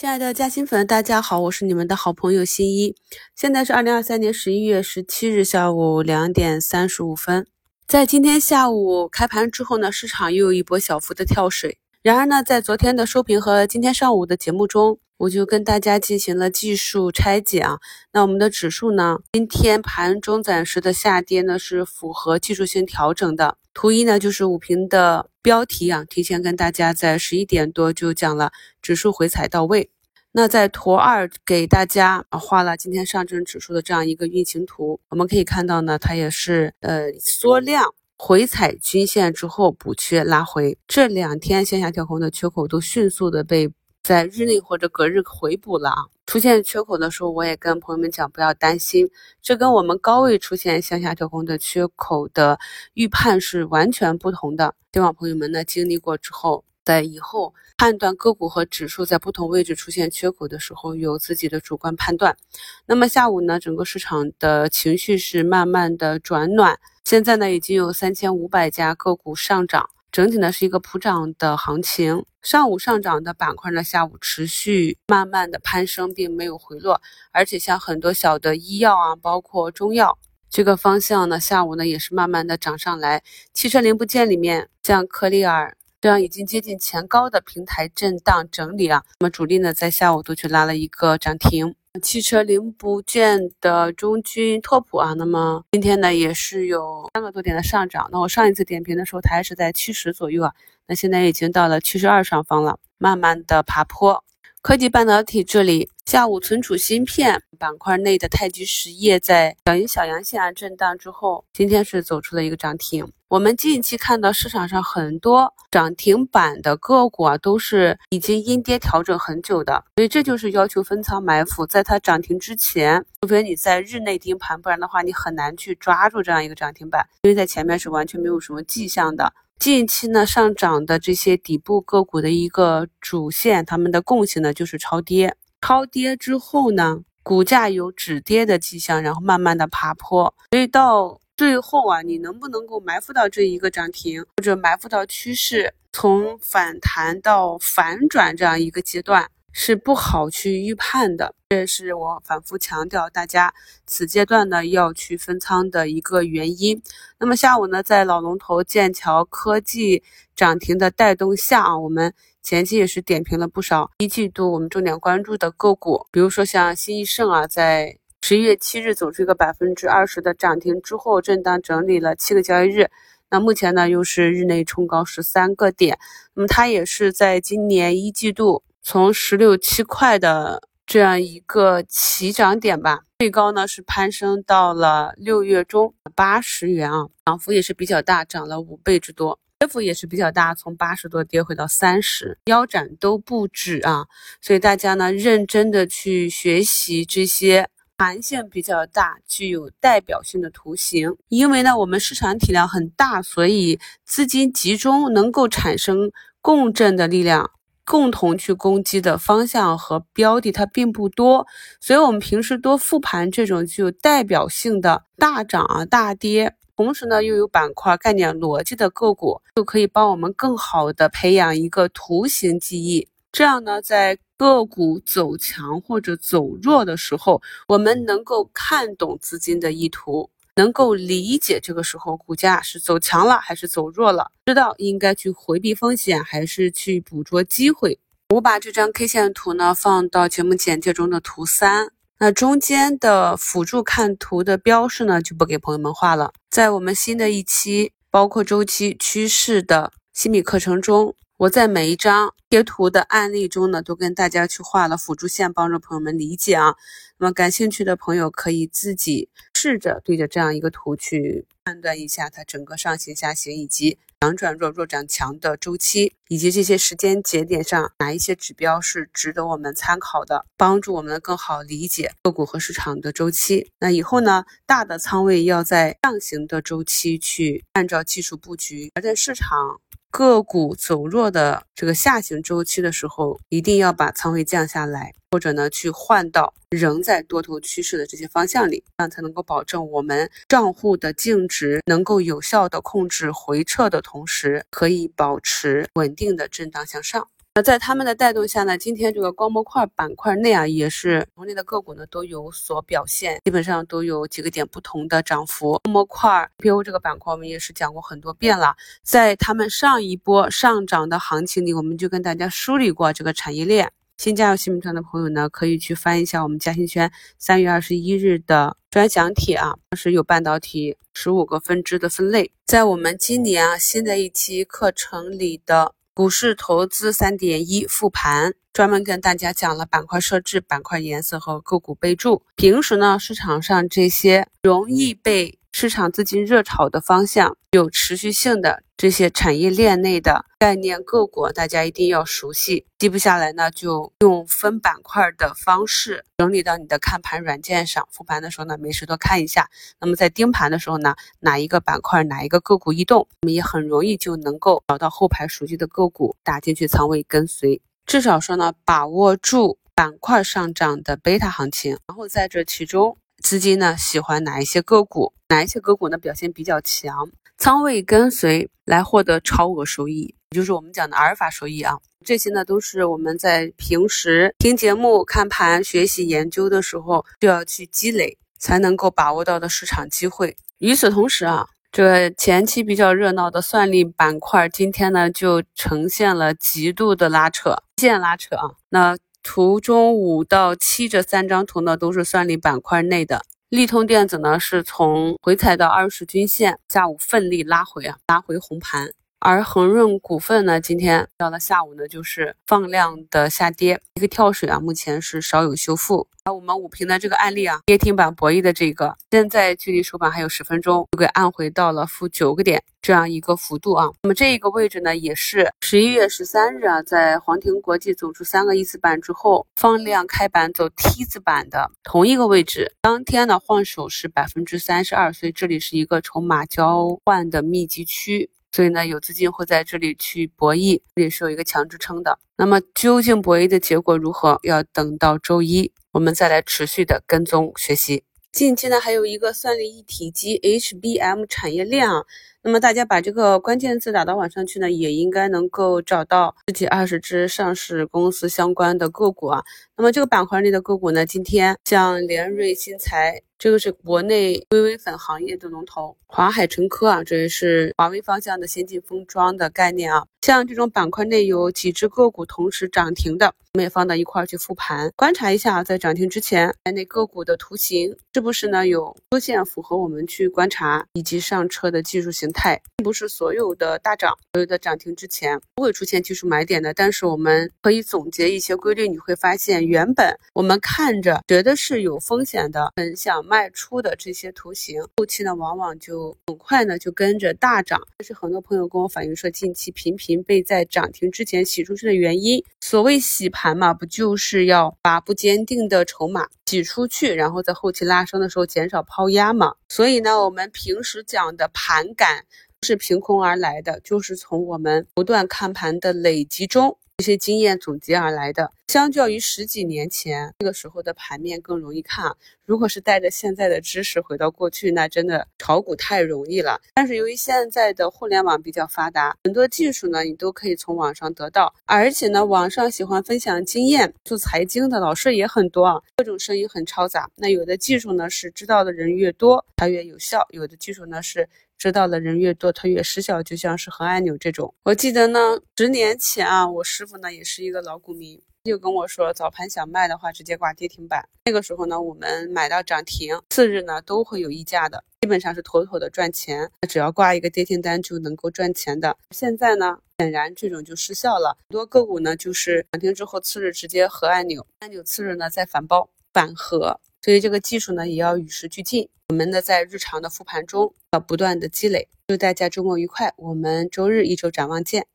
亲爱的嘉兴粉，大家好，我是你们的好朋友新一。现在是二零二三年十一月十七日下午两点三十五分。在今天下午开盘之后呢，市场又有一波小幅的跳水。然而呢，在昨天的收评和今天上午的节目中，我就跟大家进行了技术拆解啊。那我们的指数呢，今天盘中暂时的下跌呢，是符合技术性调整的。图一呢，就是五评的标题啊，提前跟大家在十一点多就讲了，指数回踩到位。那在图二给大家画了今天上证指数的这样一个运行图，我们可以看到呢，它也是呃缩量。回踩均线之后补缺拉回，这两天向下跳空的缺口都迅速的被在日内或者隔日回补了啊！出现缺口的时候，我也跟朋友们讲不要担心，这跟我们高位出现向下跳空的缺口的预判是完全不同的。希望朋友们呢经历过之后，在以后判断个股和指数在不同位置出现缺口的时候，有自己的主观判断。那么下午呢，整个市场的情绪是慢慢的转暖。现在呢，已经有三千五百家个股上涨，整体呢是一个普涨的行情。上午上涨的板块呢，下午持续慢慢的攀升，并没有回落。而且像很多小的医药啊，包括中药这个方向呢，下午呢也是慢慢的涨上来。汽车零部件里面，像科利尔这样已经接近前高的平台震荡整理啊，那么主力呢在下午都去拉了一个涨停。汽车零部件的中军拓普啊，那么今天呢也是有三个多点的上涨。那我上一次点评的时候，它还是在七十左右啊，那现在已经到了七十二上方了，慢慢的爬坡。科技半导体这里，下午存储芯片板块内的太极实业在小阴小阳线啊震荡之后，今天是走出了一个涨停。我们近期看到市场上很多涨停板的个股啊，都是已经阴跌调整很久的，所以这就是要求分仓埋伏，在它涨停之前，除非你在日内盯盘，不然的话你很难去抓住这样一个涨停板，因为在前面是完全没有什么迹象的。近期呢上涨的这些底部个股的一个主线，它们的共性呢就是超跌，超跌之后呢，股价有止跌的迹象，然后慢慢的爬坡，所以到最后啊，你能不能够埋伏到这一个涨停，或者埋伏到趋势从反弹到反转这样一个阶段？是不好去预判的，这也是我反复强调大家此阶段呢要去分仓的一个原因。那么下午呢，在老龙头剑桥科技涨停的带动下啊，我们前期也是点评了不少一季度我们重点关注的个股，比如说像新易盛啊，在十一月七日走出一个百分之二十的涨停之后，震荡整理了七个交易日，那目前呢又是日内冲高十三个点，那么它也是在今年一季度。从十六七块的这样一个起涨点吧，最高呢是攀升到了六月中八十元啊，涨幅也是比较大，涨了五倍之多，跌幅也是比较大，从八十多跌回到三十，腰斩都不止啊，所以大家呢认真的去学习这些弹性比较大、具有代表性的图形，因为呢我们市场体量很大，所以资金集中能够产生共振的力量。共同去攻击的方向和标的它并不多，所以我们平时多复盘这种具有代表性的大涨啊、大跌，同时呢又有板块概念逻辑的个股，就可以帮我们更好的培养一个图形记忆。这样呢，在个股走强或者走弱的时候，我们能够看懂资金的意图。能够理解这个时候股价是走强了还是走弱了，知道应该去回避风险还是去捕捉机会。我把这张 K 线图呢放到节目简介中的图三，那中间的辅助看图的标示呢就不给朋友们画了。在我们新的一期包括周期趋势的新米课程中。我在每一张贴图的案例中呢，都跟大家去画了辅助线，帮助朋友们理解啊。那么感兴趣的朋友可以自己试着对着这样一个图去判断一下它整个上行、下行以及强转弱、弱转强的周期，以及这些时间节点上哪一些指标是值得我们参考的，帮助我们更好理解个股和市场的周期。那以后呢，大的仓位要在上行的周期去按照技术布局，而在市场。个股走弱的这个下行周期的时候，一定要把仓位降下来，或者呢去换到仍在多头趋势的这些方向里，这样才能够保证我们账户的净值能够有效的控制回撤的同时，可以保持稳定的震荡向上。那在他们的带动下呢，今天这个光模块板块内啊，也是同类的个股呢都有所表现，基本上都有几个点不同的涨幅。光模块 PO 这个板块我们也是讲过很多遍了，在他们上一波上涨的行情里，我们就跟大家梳理过这个产业链。新加入新米团的朋友呢，可以去翻一下我们嘉兴圈三月二十一日的专享帖啊，是有半导体十五个分支的分类，在我们今年啊新的一期课程里的股市投资三点一复盘，专门跟大家讲了板块设置、板块颜色和个股备注。平时呢，市场上这些容易被市场资金热炒的方向，有持续性的这些产业链内的概念个股，大家一定要熟悉。记不下来呢，就用分板块的方式整理到你的看盘软件上。复盘的时候呢，没事多看一下。那么在盯盘的时候呢，哪一个板块、哪一个个股异动，我们也很容易就能够找到后排熟悉的个股，打进去仓位跟随。至少说呢，把握住板块上涨的贝塔行情，然后在这其中。资金呢喜欢哪一些个股？哪一些个股呢表现比较强？仓位跟随来获得超额收益，也就是我们讲的阿尔法收益啊。这些呢都是我们在平时听节目、看盘、学习研究的时候就要去积累，才能够把握到的市场机会。与此同时啊，这前期比较热闹的算力板块，今天呢就呈现了极度的拉扯，线拉扯啊。那图中五到七这三张图呢，都是算力板块内的。利通电子呢，是从回踩到二十均线，下午奋力拉回啊，拉回红盘。而恒润股份呢，今天到了下午呢，就是放量的下跌，一个跳水啊，目前是少有修复。而我们五平的这个案例啊，跌停板博弈的这个，现在距离收盘还有十分钟，就给按回到了负九个点这样一个幅度啊。那么这一个位置呢，也是十一月十三日啊，在黄庭国际走出三个一字板之后，放量开板走 T 字板的同一个位置，当天呢换手是百分之三十二，所以这里是一个筹码交换的密集区。所以呢，有资金会在这里去博弈，这里是有一个强支撑的。那么究竟博弈的结果如何，要等到周一我们再来持续的跟踪学习。近期呢，还有一个算力一体机 HBM 产业链啊。那么大家把这个关键字打到网上去呢，也应该能够找到十几二十只上市公司相关的个股啊。那么这个板块内的个股呢，今天像联瑞新材。这个是国内微微粉行业的龙头华海城科啊，这也是华为方向的先进封装的概念啊。像这种板块内有几只个股同时涨停的，我们也放到一块儿去复盘，观察一下在涨停之前那个股的图形是不是呢有出现符合我们去观察以及上车的技术形态，并不是所有的大涨、所有的涨停之前不会出现技术买点的。但是我们可以总结一些规律，你会发现原本我们看着觉得是有风险的，很想。卖出的这些图形，后期呢往往就很快呢就跟着大涨。但是很多朋友跟我反映说，近期频频被在涨停之前洗出去的原因。所谓洗盘嘛，不就是要把不坚定的筹码洗出去，然后在后期拉升的时候减少抛压嘛？所以呢，我们平时讲的盘感是凭空而来的，就是从我们不断看盘的累积中。这些经验总结而来的，相较于十几年前那个时候的盘面更容易看。如果是带着现在的知识回到过去，那真的炒股太容易了。但是由于现在的互联网比较发达，很多技术呢你都可以从网上得到，而且呢网上喜欢分享经验、做财经的老师也很多啊，各种声音很嘈杂。那有的技术呢是知道的人越多，它越有效；有的技术呢是。知道的人越多，它越失效，就像是核按钮这种。我记得呢，十年前啊，我师傅呢也是一个老股民，就跟我说，早盘想卖的话，直接挂跌停板。那个时候呢，我们买到涨停，次日呢都会有溢价的，基本上是妥妥的赚钱。只要挂一个跌停单就能够赚钱的。现在呢，显然这种就失效了。很多个股呢，就是涨停之后次日直接核按钮，按钮次日呢再反包反核。所以这个技术呢，也要与时俱进。我们呢，在日常的复盘中要不断的积累。祝大家周末愉快，我们周日一周展望见。